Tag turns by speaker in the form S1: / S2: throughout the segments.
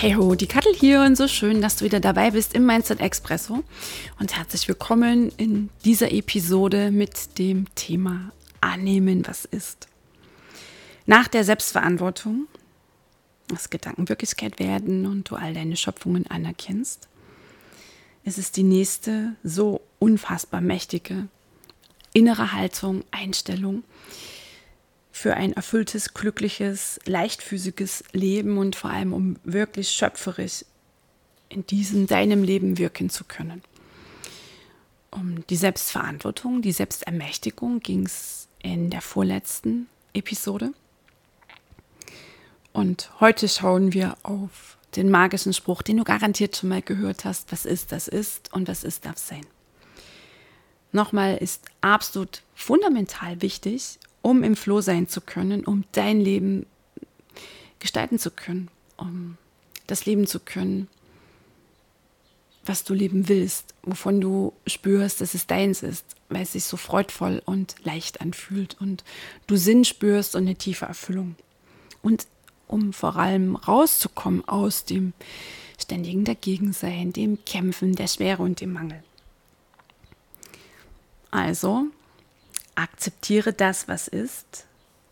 S1: Hey ho, die Kattel hier und so schön, dass du wieder dabei bist im Mindset Expresso und herzlich willkommen in dieser Episode mit dem Thema Annehmen, was ist. Nach der Selbstverantwortung, dass Gedanken Wirklichkeit werden und du all deine Schöpfungen anerkennst, ist es die nächste so unfassbar mächtige innere Haltung, Einstellung, für ein erfülltes, glückliches, leichtfüßiges Leben und vor allem um wirklich schöpferisch in diesem deinem Leben wirken zu können. Um die Selbstverantwortung, die Selbstermächtigung ging es in der vorletzten Episode. Und heute schauen wir auf den magischen Spruch, den du garantiert schon mal gehört hast. Was ist, das ist und was ist, darf sein. Nochmal ist absolut fundamental wichtig, um im Floh sein zu können, um dein Leben gestalten zu können, um das leben zu können, was du leben willst, wovon du spürst, dass es deins ist, weil es sich so freudvoll und leicht anfühlt und du Sinn spürst und eine tiefe Erfüllung. Und um vor allem rauszukommen aus dem ständigen Dagegensein, dem Kämpfen, der Schwere und dem Mangel. Also akzeptiere das, was ist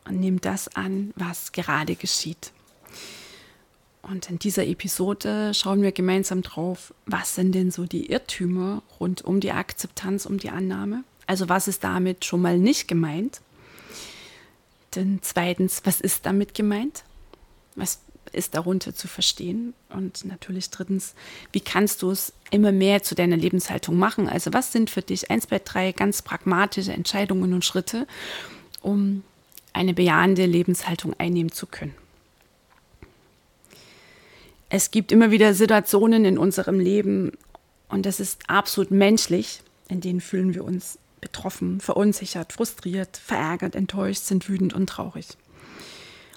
S1: und nimm das an, was gerade geschieht. Und in dieser Episode schauen wir gemeinsam drauf, was sind denn so die Irrtümer rund um die Akzeptanz, um die Annahme. Also was ist damit schon mal nicht gemeint? Denn zweitens, was ist damit gemeint? Was ist darunter zu verstehen? Und natürlich drittens, wie kannst du es immer mehr zu deiner Lebenshaltung machen? Also was sind für dich eins, zwei, drei ganz pragmatische Entscheidungen und Schritte, um eine bejahende Lebenshaltung einnehmen zu können? Es gibt immer wieder Situationen in unserem Leben und das ist absolut menschlich, in denen fühlen wir uns betroffen, verunsichert, frustriert, verärgert, enttäuscht, sind wütend und traurig.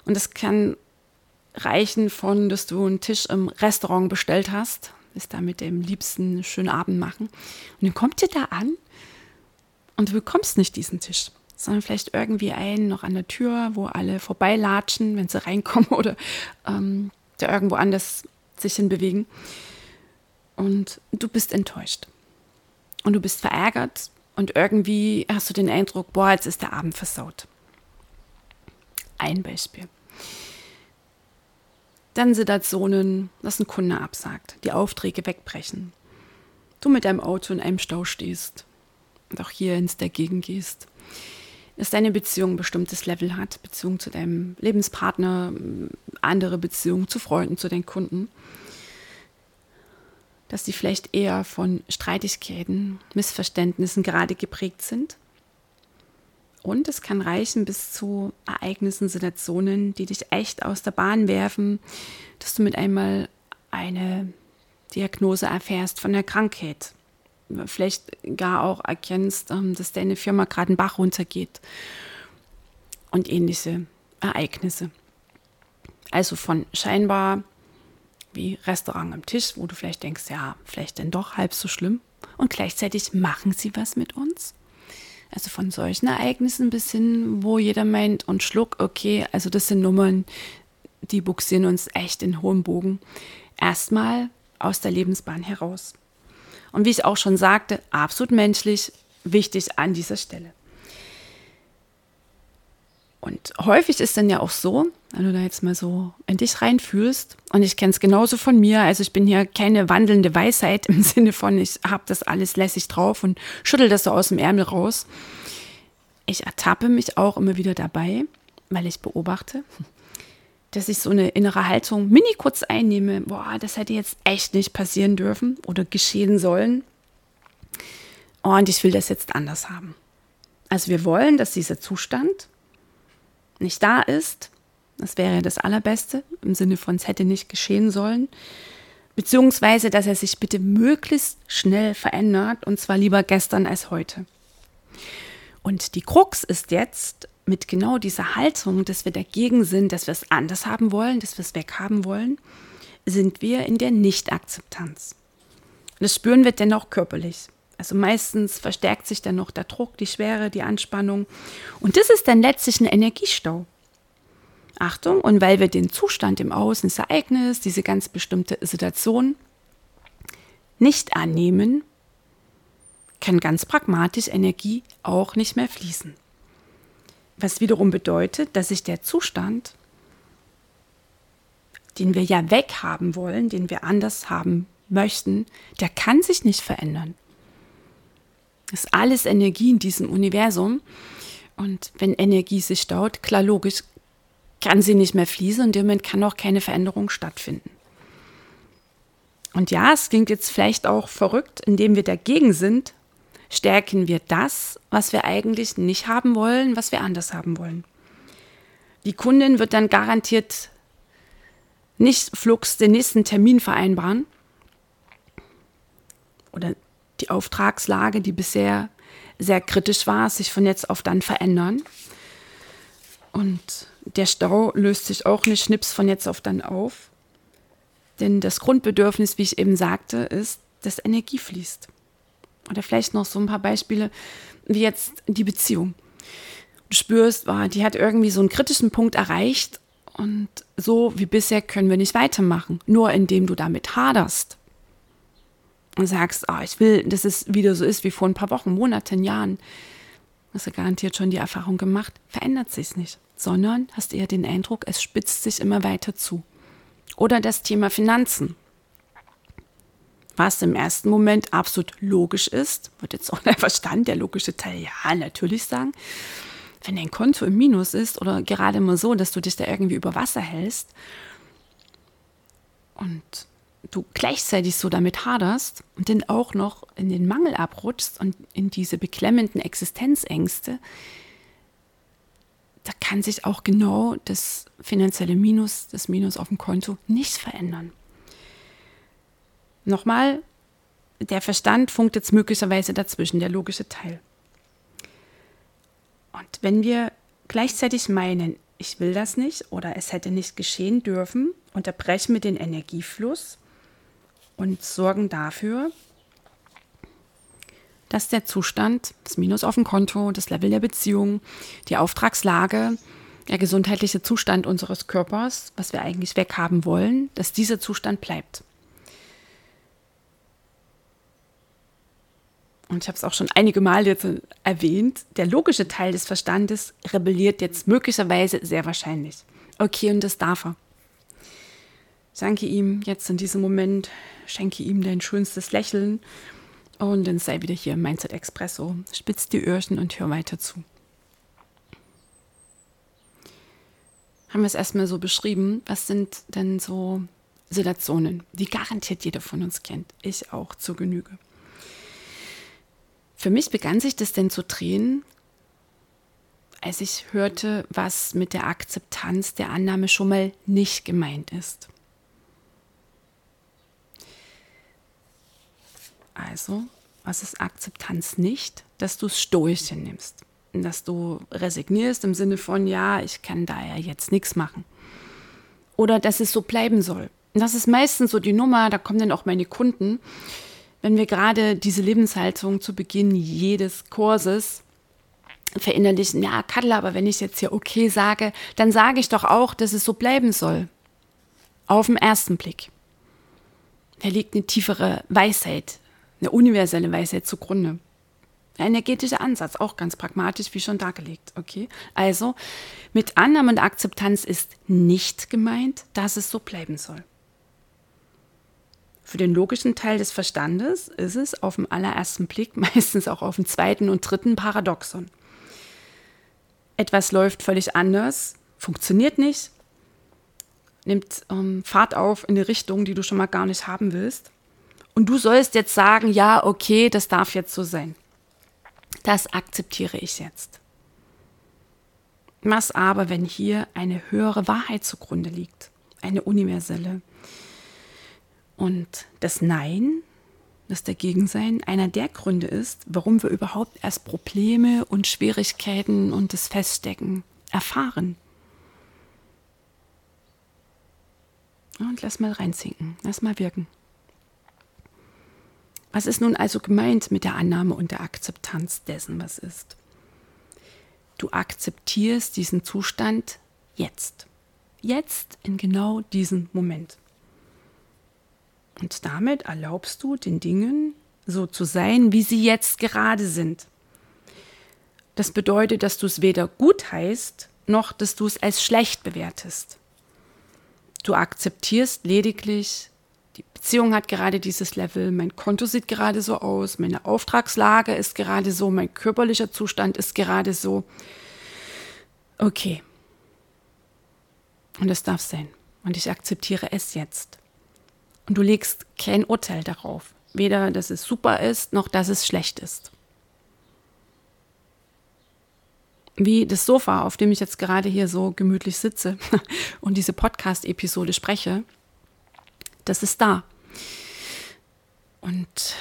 S1: Und das kann reichen von, dass du einen Tisch im Restaurant bestellt hast, ist da mit dem Liebsten einen schönen Abend machen. Und dann kommt ihr da an und du bekommst nicht diesen Tisch, sondern vielleicht irgendwie einen noch an der Tür, wo alle vorbeilatschen, wenn sie reinkommen oder ähm, der irgendwo anders sich hinbewegen. Und du bist enttäuscht. Und du bist verärgert und irgendwie hast du den Eindruck, boah, jetzt ist der Abend versaut. Ein Beispiel. Dann Situationen, dass ein Kunde absagt, die Aufträge wegbrechen. Du mit deinem Auto in einem Stau stehst und auch hier ins Dagegen gehst. Dass deine Beziehung ein bestimmtes Level hat, Beziehung zu deinem Lebenspartner, andere Beziehungen zu Freunden, zu deinen Kunden. Dass die vielleicht eher von Streitigkeiten, Missverständnissen gerade geprägt sind und es kann reichen bis zu Ereignissen, Situationen, die dich echt aus der Bahn werfen, dass du mit einmal eine Diagnose erfährst von der Krankheit. Vielleicht gar auch erkennst, ähm, dass deine Firma gerade einen Bach runtergeht und ähnliche Ereignisse. Also von scheinbar wie Restaurant am Tisch, wo du vielleicht denkst, ja, vielleicht denn doch halb so schlimm. Und gleichzeitig machen sie was mit uns. Also von solchen Ereignissen bis hin, wo jeder meint und schluck, okay, also das sind Nummern, die buxieren uns echt in hohem Bogen. Erstmal aus der Lebensbahn heraus. Und wie ich auch schon sagte, absolut menschlich, wichtig an dieser Stelle. Und häufig ist dann ja auch so, wenn du da jetzt mal so in dich reinfühlst, und ich kenne es genauso von mir, also ich bin hier keine wandelnde Weisheit im Sinne von, ich habe das alles lässig drauf und schüttel das so aus dem Ärmel raus. Ich ertappe mich auch immer wieder dabei, weil ich beobachte, dass ich so eine innere Haltung mini kurz einnehme, boah, das hätte jetzt echt nicht passieren dürfen oder geschehen sollen. und ich will das jetzt anders haben. Also wir wollen, dass dieser Zustand nicht da ist. Das wäre das Allerbeste, im Sinne von es hätte nicht geschehen sollen. Beziehungsweise, dass er sich bitte möglichst schnell verändert und zwar lieber gestern als heute. Und die Krux ist jetzt mit genau dieser Haltung, dass wir dagegen sind, dass wir es anders haben wollen, dass wir es weghaben wollen, sind wir in der Nicht-Akzeptanz. Das spüren wir dennoch körperlich. Also meistens verstärkt sich dann noch der Druck, die Schwere, die Anspannung. Und das ist dann letztlich ein Energiestau. Achtung, und weil wir den Zustand im Außen, das Ereignis, diese ganz bestimmte Situation nicht annehmen, kann ganz pragmatisch Energie auch nicht mehr fließen. Was wiederum bedeutet, dass sich der Zustand, den wir ja weghaben wollen, den wir anders haben möchten, der kann sich nicht verändern. Ist alles Energie in diesem Universum. Und wenn Energie sich staut, klar logisch, kann sie nicht mehr fließen und damit kann auch keine Veränderung stattfinden. Und ja, es klingt jetzt vielleicht auch verrückt, indem wir dagegen sind, stärken wir das, was wir eigentlich nicht haben wollen, was wir anders haben wollen. Die Kundin wird dann garantiert nicht flugs den nächsten Termin vereinbaren oder die Auftragslage, die bisher sehr kritisch war, sich von jetzt auf dann verändern. Und der Stau löst sich auch nicht schnips von jetzt auf dann auf. Denn das Grundbedürfnis, wie ich eben sagte, ist, dass Energie fließt. Oder vielleicht noch so ein paar Beispiele, wie jetzt die Beziehung. Du spürst, oh, die hat irgendwie so einen kritischen Punkt erreicht und so wie bisher können wir nicht weitermachen. Nur indem du damit haderst und sagst, oh, ich will, dass es wieder so ist wie vor ein paar Wochen, Monaten, Jahren, hast du garantiert schon die Erfahrung gemacht, verändert sich nicht, sondern hast eher den Eindruck, es spitzt sich immer weiter zu. Oder das Thema Finanzen was im ersten Moment absolut logisch ist, wird jetzt auch der Verstand, der logische Teil, ja, natürlich sagen. Wenn dein Konto im Minus ist oder gerade mal so, dass du dich da irgendwie über Wasser hältst und du gleichzeitig so damit haderst und dann auch noch in den Mangel abrutschst und in diese beklemmenden Existenzängste, da kann sich auch genau das finanzielle Minus, das Minus auf dem Konto nicht verändern. Nochmal, der Verstand funkt jetzt möglicherweise dazwischen, der logische Teil. Und wenn wir gleichzeitig meinen, ich will das nicht oder es hätte nicht geschehen dürfen, unterbrechen wir den Energiefluss und sorgen dafür, dass der Zustand, das Minus auf dem Konto, das Level der Beziehung, die Auftragslage, der gesundheitliche Zustand unseres Körpers, was wir eigentlich weghaben wollen, dass dieser Zustand bleibt. und ich habe es auch schon einige Mal jetzt erwähnt, der logische Teil des Verstandes rebelliert jetzt möglicherweise sehr wahrscheinlich. Okay, und das darf er. Danke ihm jetzt in diesem Moment, schenke ihm dein schönstes Lächeln und dann sei wieder hier im Mindset Expresso. Spitz die Öhrchen und hör weiter zu. Haben wir es erstmal so beschrieben, was sind denn so Situationen, die garantiert jeder von uns kennt. Ich auch zur Genüge. Für mich begann sich das denn zu drehen, als ich hörte, was mit der Akzeptanz der Annahme schon mal nicht gemeint ist. Also, was ist Akzeptanz nicht? Dass du es stoisch nimmst. Dass du resignierst im Sinne von, ja, ich kann da ja jetzt nichts machen. Oder dass es so bleiben soll. Das ist meistens so die Nummer, da kommen dann auch meine Kunden wenn wir gerade diese Lebenshaltung zu Beginn jedes Kurses verinnerlichen, ja, Kadla, aber wenn ich jetzt hier okay sage, dann sage ich doch auch, dass es so bleiben soll. Auf den ersten Blick. Da liegt eine tiefere Weisheit, eine universelle Weisheit zugrunde. Ein energetischer Ansatz, auch ganz pragmatisch, wie schon dargelegt. Okay? Also, mit Annahme und Akzeptanz ist nicht gemeint, dass es so bleiben soll. Für den logischen Teil des Verstandes ist es auf den allerersten Blick, meistens auch auf den zweiten und dritten Paradoxon. Etwas läuft völlig anders, funktioniert nicht, nimmt ähm, Fahrt auf in eine Richtung, die du schon mal gar nicht haben willst. Und du sollst jetzt sagen, ja, okay, das darf jetzt so sein. Das akzeptiere ich jetzt. Was aber, wenn hier eine höhere Wahrheit zugrunde liegt, eine universelle? Und das Nein, das Dagegensein, einer der Gründe ist, warum wir überhaupt erst Probleme und Schwierigkeiten und das Feststecken erfahren. Und lass mal reinzinken, lass mal wirken. Was ist nun also gemeint mit der Annahme und der Akzeptanz dessen, was ist? Du akzeptierst diesen Zustand jetzt. Jetzt in genau diesem Moment. Und damit erlaubst du den Dingen so zu sein, wie sie jetzt gerade sind. Das bedeutet, dass du es weder gut heißt, noch dass du es als schlecht bewertest. Du akzeptierst lediglich, die Beziehung hat gerade dieses Level, mein Konto sieht gerade so aus, meine Auftragslage ist gerade so, mein körperlicher Zustand ist gerade so. Okay. Und es darf sein. Und ich akzeptiere es jetzt. Und du legst kein Urteil darauf. Weder, dass es super ist, noch dass es schlecht ist. Wie das Sofa, auf dem ich jetzt gerade hier so gemütlich sitze und diese Podcast-Episode spreche, das ist da. Und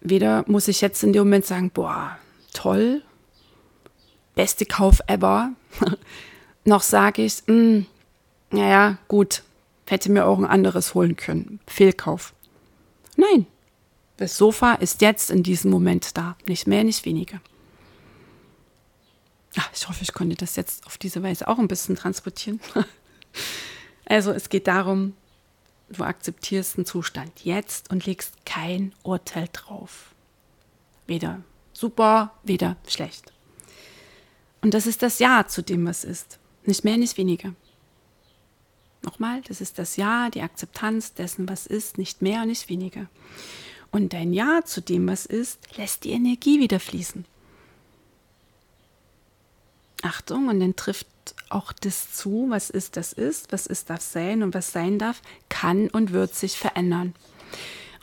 S1: weder muss ich jetzt in dem Moment sagen, boah, toll, beste Kauf ever, noch sage ich, hm, naja, gut, hätte mir auch ein anderes holen können. Fehlkauf. Nein, das Sofa ist jetzt in diesem Moment da, nicht mehr, nicht weniger. Ach, ich hoffe, ich konnte das jetzt auf diese Weise auch ein bisschen transportieren. also es geht darum, du akzeptierst den Zustand jetzt und legst kein Urteil drauf. Weder super, weder schlecht. Und das ist das Ja zu dem, was ist. Nicht mehr, nicht weniger. Nochmal, das ist das Ja, die Akzeptanz dessen, was ist, nicht mehr, nicht weniger. Und dein Ja zu dem, was ist, lässt die Energie wieder fließen. Achtung, und dann trifft auch das zu, was ist, das ist, was ist, darf sein und was sein darf, kann und wird sich verändern.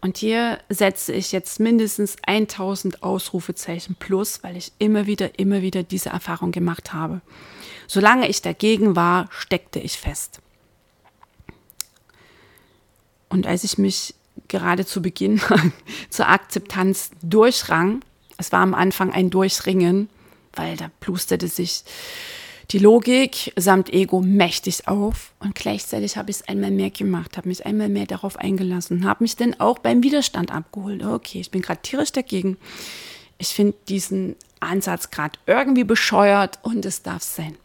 S1: Und hier setze ich jetzt mindestens 1000 Ausrufezeichen plus, weil ich immer wieder, immer wieder diese Erfahrung gemacht habe. Solange ich dagegen war, steckte ich fest. Und als ich mich gerade zu Beginn zur Akzeptanz durchrang, es war am Anfang ein Durchringen, weil da plusterte sich die Logik samt Ego mächtig auf und gleichzeitig habe ich es einmal mehr gemacht, habe mich einmal mehr darauf eingelassen, habe mich dann auch beim Widerstand abgeholt. Okay, ich bin gerade tierisch dagegen. Ich finde diesen Ansatz gerade irgendwie bescheuert und es darf sein.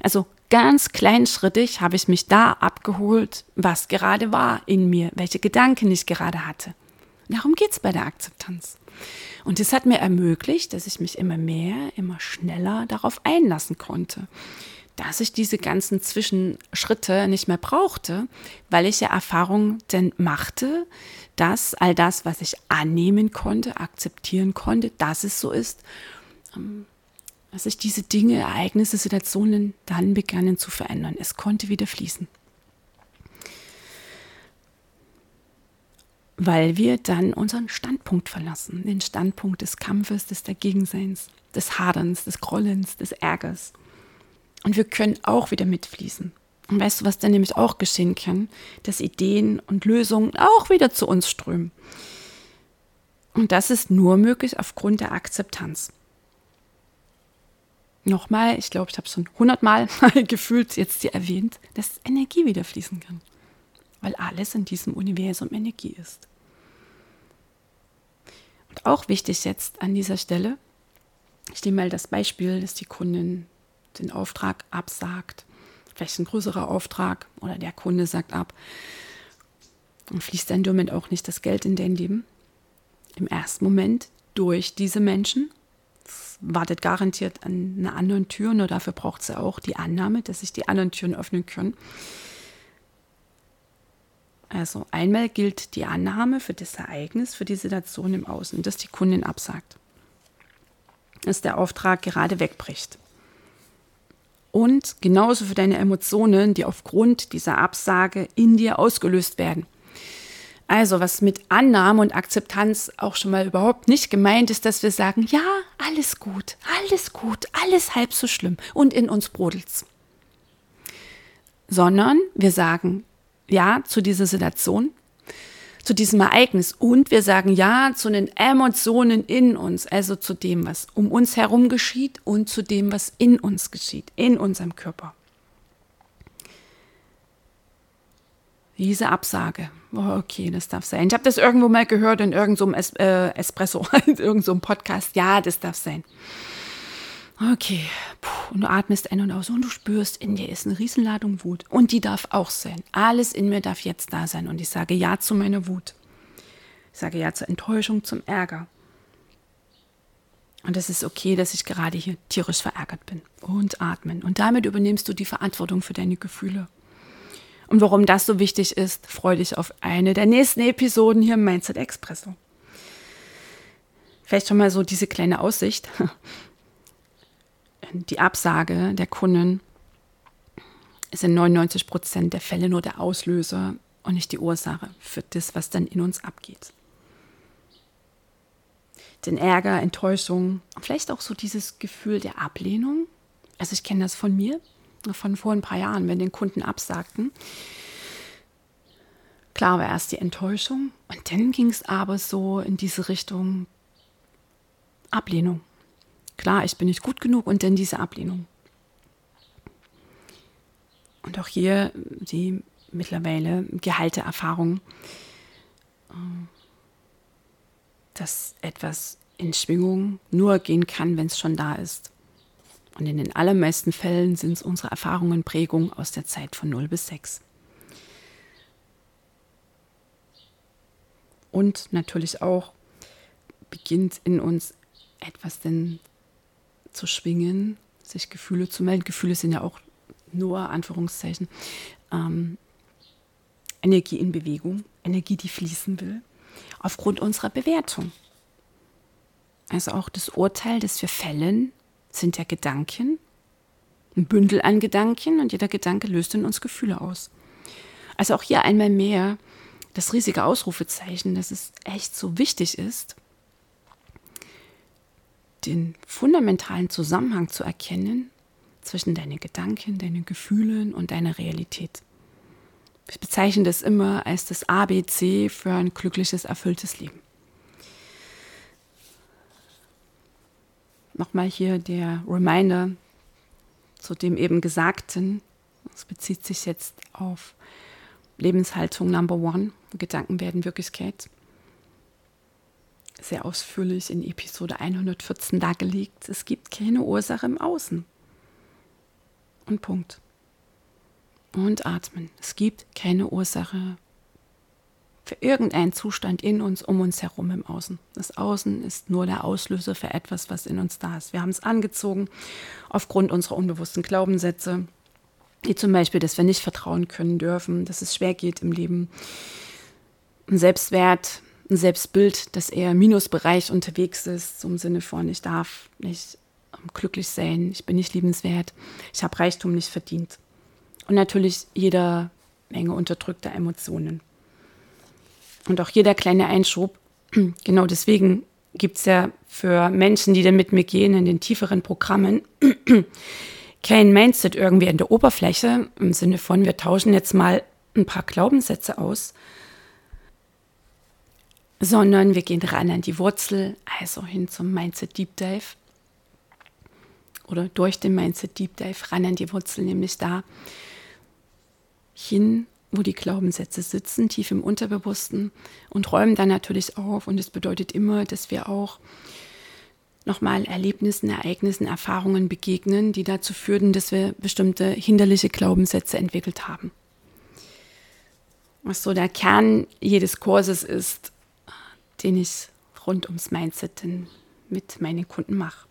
S1: Also ganz kleinschrittig habe ich mich da abgeholt, was gerade war in mir, welche Gedanken ich gerade hatte. Darum geht es bei der Akzeptanz. Und das hat mir ermöglicht, dass ich mich immer mehr, immer schneller darauf einlassen konnte. Dass ich diese ganzen Zwischenschritte nicht mehr brauchte, weil ich ja Erfahrung denn machte, dass all das, was ich annehmen konnte, akzeptieren konnte, dass es so ist, ähm, dass sich diese Dinge, Ereignisse, Situationen dann begannen zu verändern. Es konnte wieder fließen. Weil wir dann unseren Standpunkt verlassen, den Standpunkt des Kampfes, des Dagegenseins, des Haderns, des Grollens, des Ärgers. Und wir können auch wieder mitfließen. Und weißt du, was dann nämlich auch geschehen kann? Dass Ideen und Lösungen auch wieder zu uns strömen. Und das ist nur möglich aufgrund der Akzeptanz. Nochmal, ich glaube, ich habe schon hundertmal gefühlt jetzt hier erwähnt, dass Energie wieder fließen kann. Weil alles in diesem Universum Energie ist. Und auch wichtig jetzt an dieser Stelle, ich nehme mal das Beispiel, dass die Kundin den Auftrag absagt, vielleicht ein größerer Auftrag oder der Kunde sagt ab und fließt dann damit auch nicht das Geld in dein Leben. Im ersten Moment durch diese Menschen. Wartet garantiert an einer anderen Tür, nur dafür braucht sie auch die Annahme, dass sich die anderen Türen öffnen können. Also einmal gilt die Annahme für das Ereignis, für die Situation im Außen, dass die Kundin absagt, dass der Auftrag gerade wegbricht. Und genauso für deine Emotionen, die aufgrund dieser Absage in dir ausgelöst werden. Also was mit Annahme und Akzeptanz auch schon mal überhaupt nicht gemeint ist, dass wir sagen, ja, alles gut, alles gut, alles halb so schlimm und in uns brodelt's. Sondern wir sagen ja zu dieser Situation, zu diesem Ereignis und wir sagen ja zu den Emotionen in uns, also zu dem, was um uns herum geschieht und zu dem, was in uns geschieht, in unserem Körper. Diese Absage. Oh, okay, das darf sein. Ich habe das irgendwo mal gehört in irgendeinem es äh, Espresso, in irgendeinem Podcast. Ja, das darf sein. Okay, Puh, und du atmest ein und aus und du spürst, in dir ist eine Riesenladung Wut. Und die darf auch sein. Alles in mir darf jetzt da sein. Und ich sage Ja zu meiner Wut. Ich sage Ja zur Enttäuschung, zum Ärger. Und es ist okay, dass ich gerade hier tierisch verärgert bin. Und atmen. Und damit übernimmst du die Verantwortung für deine Gefühle. Und warum das so wichtig ist, freue dich auf eine der nächsten Episoden hier im Mindset Expresso. Vielleicht schon mal so diese kleine Aussicht. Die Absage der Kunden ist in 99 Prozent der Fälle nur der Auslöser und nicht die Ursache für das, was dann in uns abgeht. Den Ärger, Enttäuschung, vielleicht auch so dieses Gefühl der Ablehnung. Also ich kenne das von mir von vor ein paar Jahren, wenn den Kunden absagten. Klar war erst die Enttäuschung und dann ging es aber so in diese Richtung Ablehnung. Klar, ich bin nicht gut genug und dann diese Ablehnung. Und auch hier die mittlerweile geheilte Erfahrung, dass etwas in Schwingung nur gehen kann, wenn es schon da ist. Und in den allermeisten Fällen sind es unsere Erfahrungen Prägung aus der Zeit von 0 bis 6. Und natürlich auch beginnt in uns etwas denn zu schwingen, sich Gefühle zu melden. Gefühle sind ja auch nur Anführungszeichen ähm, Energie in Bewegung, Energie, die fließen will, aufgrund unserer Bewertung. Also auch das Urteil, das wir fällen, sind ja Gedanken, ein Bündel an Gedanken und jeder Gedanke löst in uns Gefühle aus. Also auch hier einmal mehr das riesige Ausrufezeichen, dass es echt so wichtig ist, den fundamentalen Zusammenhang zu erkennen zwischen deinen Gedanken, deinen Gefühlen und deiner Realität. Ich bezeichne das immer als das ABC für ein glückliches, erfülltes Leben. nochmal hier der Reminder zu dem eben Gesagten. Es bezieht sich jetzt auf Lebenshaltung Number One. Gedanken werden Wirklichkeit. Sehr ausführlich in Episode 114 dargelegt. Es gibt keine Ursache im Außen. Und Punkt. Und atmen. Es gibt keine Ursache für irgendeinen Zustand in uns, um uns herum im Außen. Das Außen ist nur der Auslöser für etwas, was in uns da ist. Wir haben es angezogen aufgrund unserer unbewussten Glaubenssätze, wie zum Beispiel, dass wir nicht vertrauen können dürfen, dass es schwer geht im Leben. Selbstwert, ein Selbstbild, das eher im Minusbereich unterwegs ist, so im Sinne von, ich darf nicht glücklich sein, ich bin nicht liebenswert, ich habe Reichtum nicht verdient. Und natürlich jeder Menge unterdrückter Emotionen. Und auch hier der kleine Einschub. Genau deswegen gibt es ja für Menschen, die dann mit mir gehen in den tieferen Programmen, kein Mindset irgendwie in der Oberfläche im Sinne von, wir tauschen jetzt mal ein paar Glaubenssätze aus, sondern wir gehen ran an die Wurzel, also hin zum Mindset Deep Dive oder durch den Mindset Deep Dive ran an die Wurzel, nämlich da hin wo die Glaubenssätze sitzen, tief im Unterbewussten und räumen dann natürlich auf. Und es bedeutet immer, dass wir auch nochmal Erlebnissen, Ereignissen, Erfahrungen begegnen, die dazu führten, dass wir bestimmte hinderliche Glaubenssätze entwickelt haben. Was so der Kern jedes Kurses ist, den ich rund ums Mindset mit meinen Kunden mache.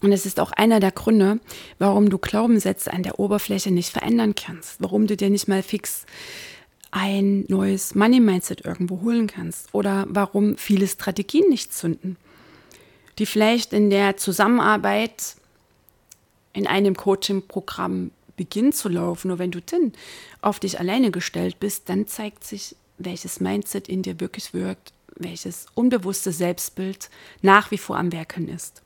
S1: Und es ist auch einer der Gründe, warum du Glaubenssätze an der Oberfläche nicht verändern kannst, warum du dir nicht mal fix ein neues Money Mindset irgendwo holen kannst oder warum viele Strategien nicht zünden, die vielleicht in der Zusammenarbeit in einem Coaching-Programm beginnt zu laufen, nur wenn du dann auf dich alleine gestellt bist, dann zeigt sich, welches Mindset in dir wirklich wirkt, welches unbewusste Selbstbild nach wie vor am Werken ist.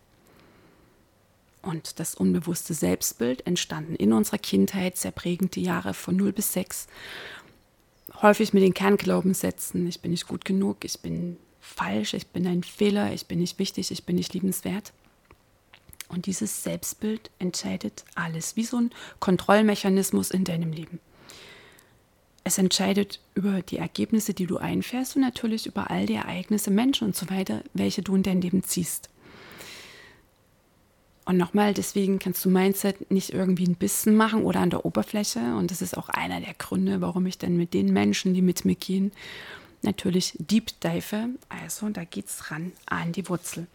S1: Und das unbewusste Selbstbild entstanden in unserer Kindheit, sehr prägend die Jahre von 0 bis 6. Häufig mit den Kernglaubenssätzen, ich bin nicht gut genug, ich bin falsch, ich bin ein Fehler, ich bin nicht wichtig, ich bin nicht liebenswert. Und dieses Selbstbild entscheidet alles, wie so ein Kontrollmechanismus in deinem Leben. Es entscheidet über die Ergebnisse, die du einfährst und natürlich über all die Ereignisse, Menschen und so weiter, welche du in dein Leben ziehst. Und nochmal, deswegen kannst du Mindset nicht irgendwie ein bisschen machen oder an der Oberfläche. Und das ist auch einer der Gründe, warum ich dann mit den Menschen, die mit mir gehen, natürlich deep dive. Also da geht es ran an die Wurzel.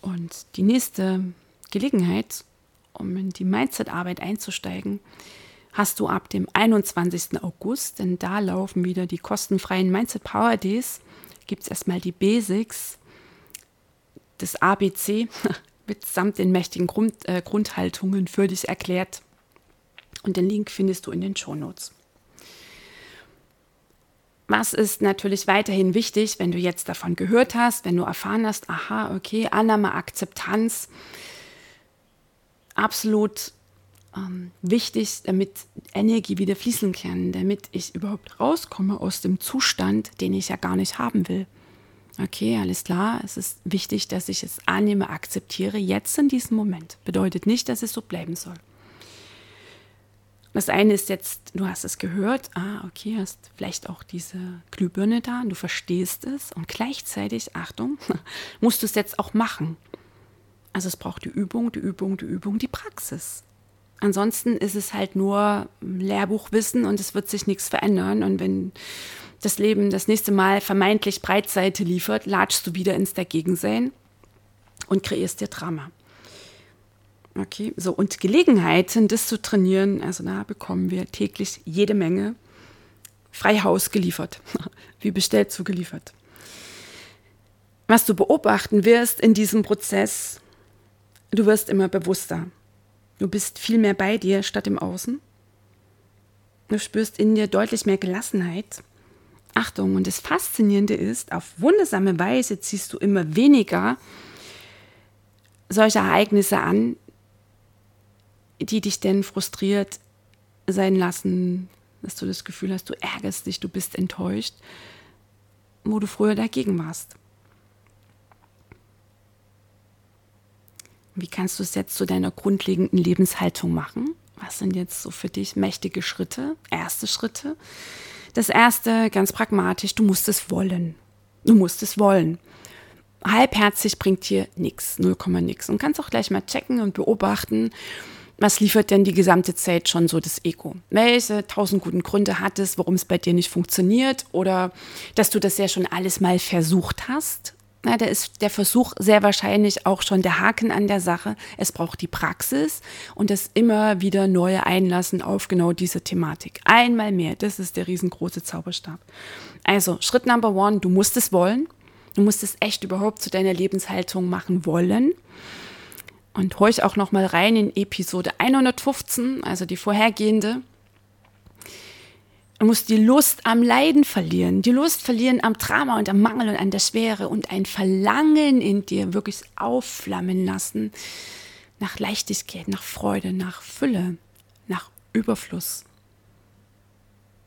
S1: Und die nächste Gelegenheit, um in die Mindset-Arbeit einzusteigen, hast du ab dem 21. August, denn da laufen wieder die kostenfreien Mindset Power Days. Gibt es erstmal die Basics des ABC mitsamt den mächtigen Grund, äh, Grundhaltungen für dich erklärt. Und den Link findest du in den Show Notes. Was ist natürlich weiterhin wichtig, wenn du jetzt davon gehört hast, wenn du erfahren hast, aha, okay, Annahme, Akzeptanz, absolut ähm, wichtig, damit Energie wieder fließen kann, damit ich überhaupt rauskomme aus dem Zustand, den ich ja gar nicht haben will. Okay, alles klar, es ist wichtig, dass ich es annehme, akzeptiere, jetzt in diesem Moment. Bedeutet nicht, dass es so bleiben soll. Das eine ist jetzt, du hast es gehört, ah, okay, hast vielleicht auch diese Glühbirne da, du verstehst es und gleichzeitig, Achtung, musst du es jetzt auch machen. Also es braucht die Übung, die Übung, die Übung, die Praxis. Ansonsten ist es halt nur Lehrbuchwissen und es wird sich nichts verändern. Und wenn das Leben das nächste Mal vermeintlich Breitseite liefert, latschst du wieder ins Dagegensein und kreierst dir Drama. Okay, so und Gelegenheiten, das zu trainieren, also da bekommen wir täglich jede Menge frei Haus geliefert, wie bestellt zugeliefert. Was du beobachten wirst in diesem Prozess, du wirst immer bewusster. Du bist viel mehr bei dir statt im Außen. Du spürst in dir deutlich mehr Gelassenheit. Achtung, und das Faszinierende ist, auf wundersame Weise ziehst du immer weniger solche Ereignisse an, die dich denn frustriert sein lassen, dass du das Gefühl hast, du ärgerst dich, du bist enttäuscht, wo du früher dagegen warst. Wie kannst du es jetzt zu deiner grundlegenden Lebenshaltung machen? Was sind jetzt so für dich mächtige Schritte, erste Schritte? Das erste, ganz pragmatisch, du musst es wollen. Du musst es wollen. Halbherzig bringt hier nichts, 0, nix. Und kannst auch gleich mal checken und beobachten, was liefert denn die gesamte Zeit schon so das Ego? Welche tausend guten Gründe hat es, warum es bei dir nicht funktioniert oder dass du das ja schon alles mal versucht hast? Na, da ist der Versuch sehr wahrscheinlich auch schon der Haken an der Sache. Es braucht die Praxis und das immer wieder neue Einlassen auf genau diese Thematik. Einmal mehr, das ist der riesengroße Zauberstab. Also, Schritt Number One, du musst es wollen. Du musst es echt überhaupt zu deiner Lebenshaltung machen wollen. Und horch auch noch mal rein in Episode 115, also die vorhergehende. Du musst die Lust am Leiden verlieren, die Lust verlieren am Drama und am Mangel und an der Schwere und ein Verlangen in dir wirklich aufflammen lassen nach Leichtigkeit, nach Freude, nach Fülle, nach Überfluss,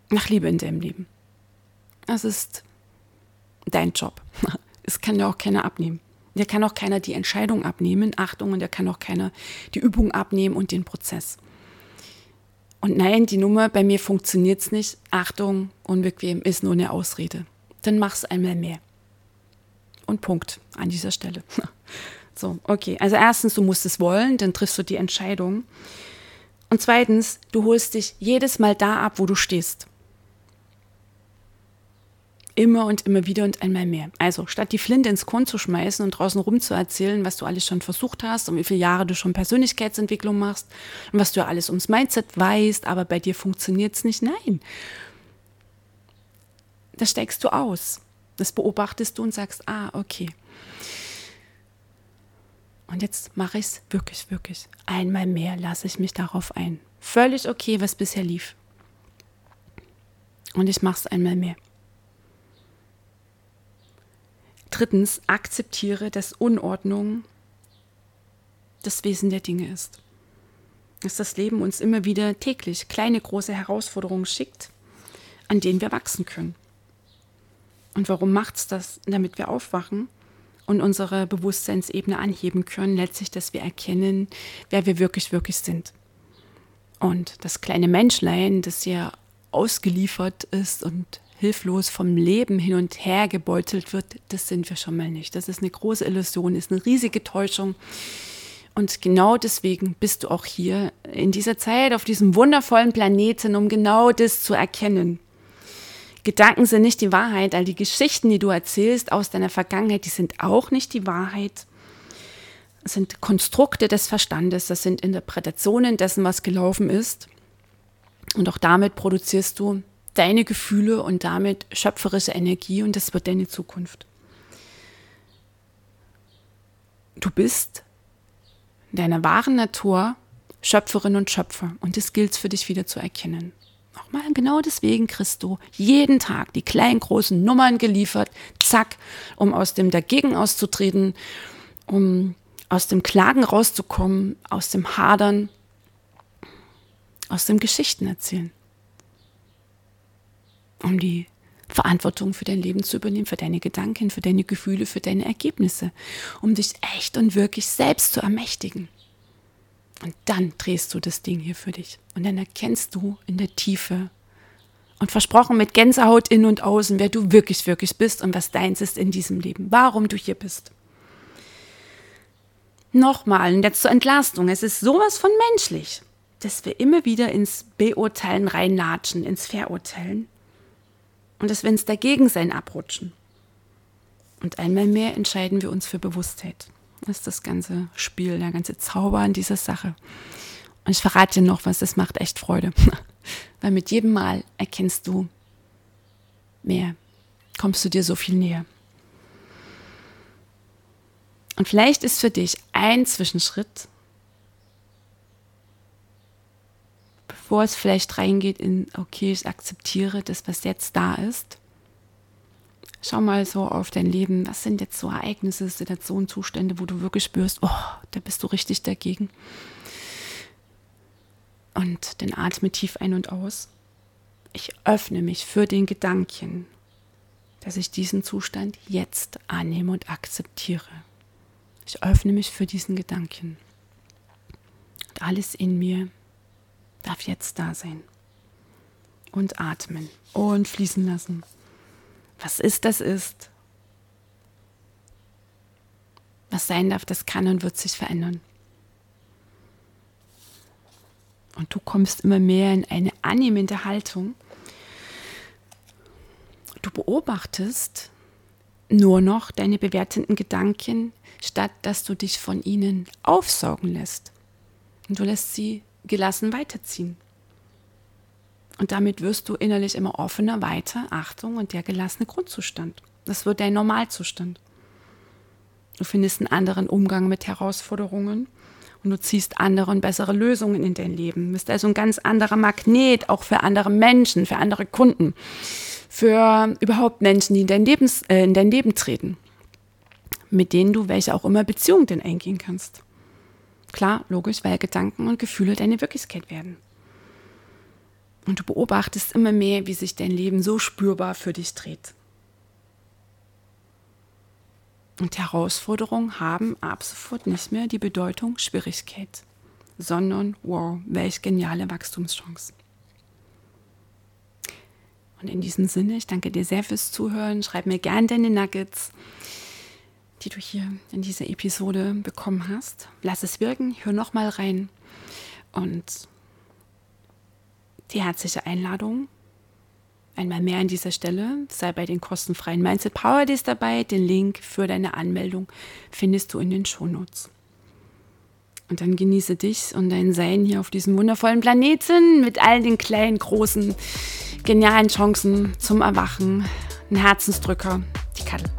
S1: nach Liebe in deinem Leben. Das ist dein Job. Es kann dir auch keiner abnehmen. Der kann auch keiner die Entscheidung abnehmen, Achtung, und der kann auch keiner die Übung abnehmen und den Prozess. Und nein, die Nummer, bei mir funktioniert es nicht. Achtung, unbequem ist nur eine Ausrede. Dann mach es einmal mehr. Und Punkt an dieser Stelle. So, okay. Also erstens, du musst es wollen, dann triffst du die Entscheidung. Und zweitens, du holst dich jedes Mal da ab, wo du stehst. Immer und immer wieder und einmal mehr. Also statt die Flinte ins Korn zu schmeißen und draußen rum zu erzählen, was du alles schon versucht hast und wie viele Jahre du schon Persönlichkeitsentwicklung machst und was du alles ums Mindset weißt, aber bei dir funktioniert es nicht. Nein. Das steigst du aus. Das beobachtest du und sagst, ah, okay. Und jetzt mache ich es wirklich, wirklich. Einmal mehr lasse ich mich darauf ein. Völlig okay, was bisher lief. Und ich mache es einmal mehr. Drittens, akzeptiere, dass Unordnung das Wesen der Dinge ist. Dass das Leben uns immer wieder täglich kleine, große Herausforderungen schickt, an denen wir wachsen können. Und warum macht es das? Damit wir aufwachen und unsere Bewusstseinsebene anheben können, letztlich, dass wir erkennen, wer wir wirklich, wirklich sind. Und das kleine Menschlein, das ja ausgeliefert ist und hilflos vom Leben hin und her gebeutelt wird, das sind wir schon mal nicht. Das ist eine große Illusion, ist eine riesige Täuschung. Und genau deswegen bist du auch hier in dieser Zeit auf diesem wundervollen Planeten, um genau das zu erkennen. Gedanken sind nicht die Wahrheit, all die Geschichten, die du erzählst aus deiner Vergangenheit, die sind auch nicht die Wahrheit. Das sind Konstrukte des Verstandes, das sind Interpretationen dessen, was gelaufen ist. Und auch damit produzierst du deine Gefühle und damit schöpferische Energie und das wird deine Zukunft. Du bist in deiner wahren Natur Schöpferin und Schöpfer und das gilt für dich wieder zu erkennen. Nochmal, genau deswegen kriegst du jeden Tag die kleinen, großen Nummern geliefert, zack, um aus dem Dagegen auszutreten, um aus dem Klagen rauszukommen, aus dem Hadern, aus dem Geschichten erzählen. Um die Verantwortung für dein Leben zu übernehmen, für deine Gedanken, für deine Gefühle, für deine Ergebnisse, um dich echt und wirklich selbst zu ermächtigen. Und dann drehst du das Ding hier für dich. Und dann erkennst du in der Tiefe und versprochen mit Gänsehaut in und außen, wer du wirklich, wirklich bist und was deins ist in diesem Leben, warum du hier bist. Nochmal, und jetzt zur Entlastung. Es ist sowas von menschlich, dass wir immer wieder ins Beurteilen reinlatschen, ins Verurteilen. Und dass wir ins Dagegensein abrutschen. Und einmal mehr entscheiden wir uns für Bewusstheit ist das ganze Spiel, der ganze Zauber an dieser Sache. Und ich verrate dir noch was, das macht echt Freude. Weil mit jedem Mal erkennst du mehr, kommst du dir so viel näher. Und vielleicht ist für dich ein Zwischenschritt, bevor es vielleicht reingeht in, okay, ich akzeptiere das, was jetzt da ist, Schau mal so auf dein Leben. Was sind jetzt so Ereignisse, Situationen, Zustände, wo du wirklich spürst, oh, da bist du richtig dagegen. Und dann atme tief ein und aus. Ich öffne mich für den Gedanken, dass ich diesen Zustand jetzt annehme und akzeptiere. Ich öffne mich für diesen Gedanken. Und alles in mir darf jetzt da sein. Und atmen und fließen lassen. Was ist, das ist. Was sein darf, das kann und wird sich verändern. Und du kommst immer mehr in eine annehmende Haltung. Du beobachtest nur noch deine bewertenden Gedanken, statt dass du dich von ihnen aufsaugen lässt. Und du lässt sie gelassen weiterziehen. Und damit wirst du innerlich immer offener, weiter, Achtung und der gelassene Grundzustand. Das wird dein Normalzustand. Du findest einen anderen Umgang mit Herausforderungen und du ziehst andere und bessere Lösungen in dein Leben. Du bist also ein ganz anderer Magnet, auch für andere Menschen, für andere Kunden, für überhaupt Menschen, die in dein, Lebens, äh, in dein Leben treten, mit denen du welche auch immer Beziehung denn eingehen kannst. Klar, logisch, weil Gedanken und Gefühle deine Wirklichkeit werden. Und du beobachtest immer mehr, wie sich dein Leben so spürbar für dich dreht. Und Herausforderungen haben ab sofort nicht mehr die Bedeutung Schwierigkeit, sondern wow, welch geniale Wachstumschance. Und in diesem Sinne, ich danke dir sehr fürs Zuhören. Schreib mir gerne deine Nuggets, die du hier in dieser Episode bekommen hast. Lass es wirken, hör nochmal rein und die herzliche Einladung. Einmal mehr an dieser Stelle, sei bei den kostenfreien Mindset Power Days dabei. Den Link für deine Anmeldung findest du in den Shownotes. Und dann genieße dich und dein Sein hier auf diesem wundervollen Planeten mit all den kleinen, großen, genialen Chancen zum Erwachen. Ein Herzensdrücker, die Kattel.